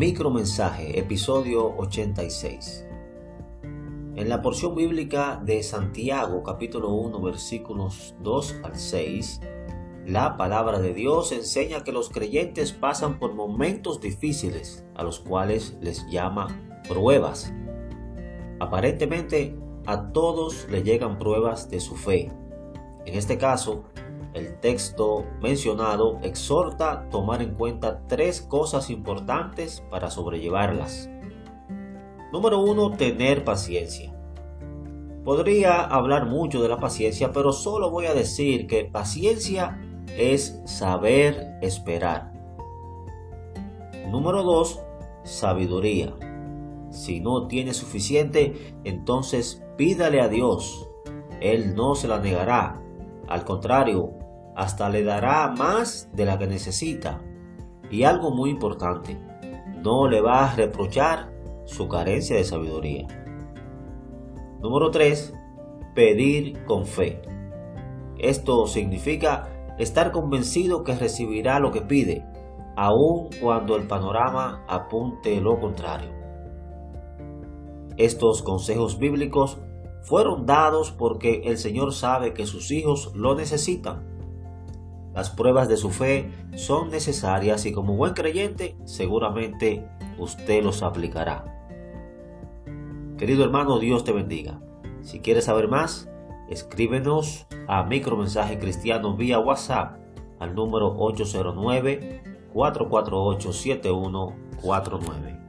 Micromensaje, episodio 86. En la porción bíblica de Santiago, capítulo 1, versículos 2 al 6, la palabra de Dios enseña que los creyentes pasan por momentos difíciles, a los cuales les llama pruebas. Aparentemente, a todos le llegan pruebas de su fe. En este caso, el texto mencionado exhorta a tomar en cuenta tres cosas importantes para sobrellevarlas. Número uno, tener paciencia. Podría hablar mucho de la paciencia, pero solo voy a decir que paciencia es saber esperar. Número dos, sabiduría. Si no tiene suficiente, entonces pídale a Dios. Él no se la negará. Al contrario, hasta le dará más de la que necesita. Y algo muy importante, no le va a reprochar su carencia de sabiduría. Número 3. Pedir con fe. Esto significa estar convencido que recibirá lo que pide, aun cuando el panorama apunte lo contrario. Estos consejos bíblicos fueron dados porque el Señor sabe que sus hijos lo necesitan las pruebas de su fe son necesarias y como buen creyente seguramente usted los aplicará. Querido hermano, Dios te bendiga. Si quieres saber más, escríbenos a Micromensaje Cristiano vía WhatsApp al número 809 448 7149.